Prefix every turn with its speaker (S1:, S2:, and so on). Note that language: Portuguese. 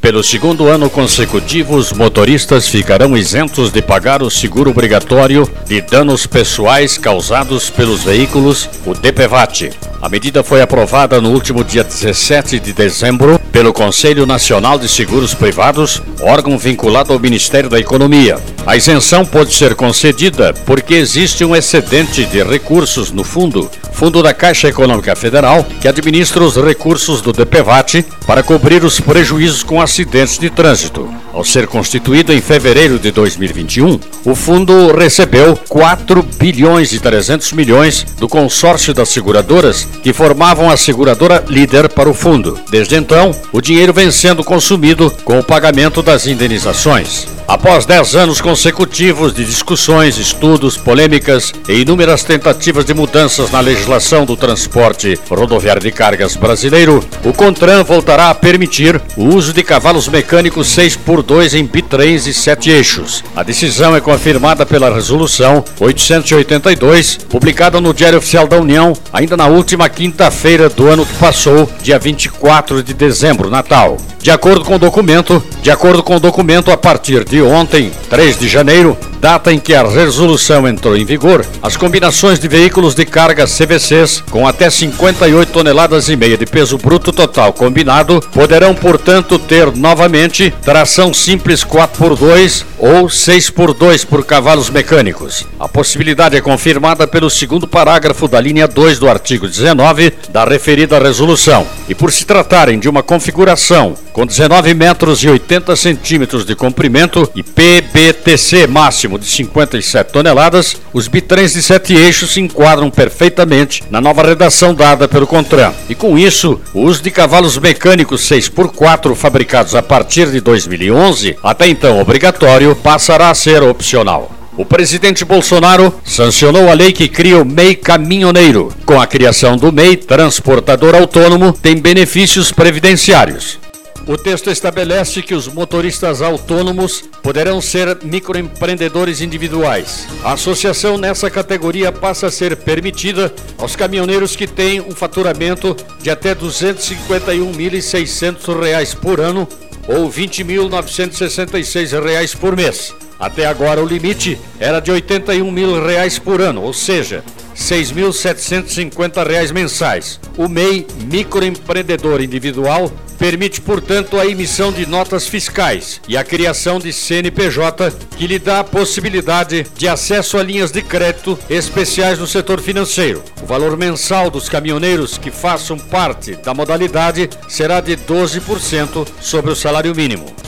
S1: Pelo segundo ano consecutivo, os motoristas ficarão isentos de pagar o seguro obrigatório de danos pessoais causados pelos veículos, o DPVAT. A medida foi aprovada no último dia 17 de dezembro pelo Conselho Nacional de Seguros Privados, órgão vinculado ao Ministério da Economia. A isenção pode ser concedida porque existe um excedente de recursos no fundo, Fundo da Caixa Econômica Federal, que administra os recursos do DPVAT para cobrir os prejuízos com acidentes de trânsito. Ao ser constituído em fevereiro de 2021, o fundo recebeu 4 bilhões e 300 milhões do consórcio das seguradoras que formavam a seguradora líder para o fundo. Desde então, o dinheiro vem sendo consumido com o pagamento das indenizações. Após 10 anos consecutivos de discussões, estudos, polêmicas e inúmeras tentativas de mudanças na legislação do transporte rodoviário de cargas brasileiro, o CONTRAN voltará a permitir o uso de cavalos mecânicos 6x2 em bitrens e 7 eixos. A decisão é confirmada pela Resolução 882, publicada no Diário Oficial da União ainda na última quinta-feira do ano que passou, dia 24 de dezembro, Natal. De acordo com o documento, de acordo com o documento, a partir de ontem, 3 de janeiro, data em que a resolução entrou em vigor, as combinações de veículos de carga CVCs com até 58 toneladas e meia de peso bruto total combinado poderão, portanto, ter novamente tração simples 4x2 ou 6x2 por cavalos mecânicos. A possibilidade é confirmada pelo segundo parágrafo da linha 2 do artigo 19 da referida resolução. E por se tratarem de uma configuração com 19 metros e 80 centímetros de comprimento e PBTC máximo de 57 toneladas, os bitrens de sete eixos se enquadram perfeitamente na nova redação dada pelo CONTRAN. E com isso, o uso de cavalos mecânicos 6x4 fabricados a partir de 2011, até então obrigatório, passará a ser opcional. O presidente Bolsonaro sancionou a lei que cria o MEI Caminhoneiro. Com a criação do MEI, transportador autônomo tem benefícios previdenciários. O texto estabelece que os motoristas autônomos poderão ser microempreendedores individuais. A associação nessa categoria passa a ser permitida aos caminhoneiros que têm um faturamento de até R$ 251.600 por ano ou R$ 20.966 por mês. Até agora o limite era de 81 mil reais por ano, ou seja, R$ 6.750 mensais. O MEI Microempreendedor Individual permite, portanto, a emissão de notas fiscais e a criação de CNPJ, que lhe dá a possibilidade de acesso a linhas de crédito especiais no setor financeiro. O valor mensal dos caminhoneiros que façam parte da modalidade será de 12% sobre o salário mínimo.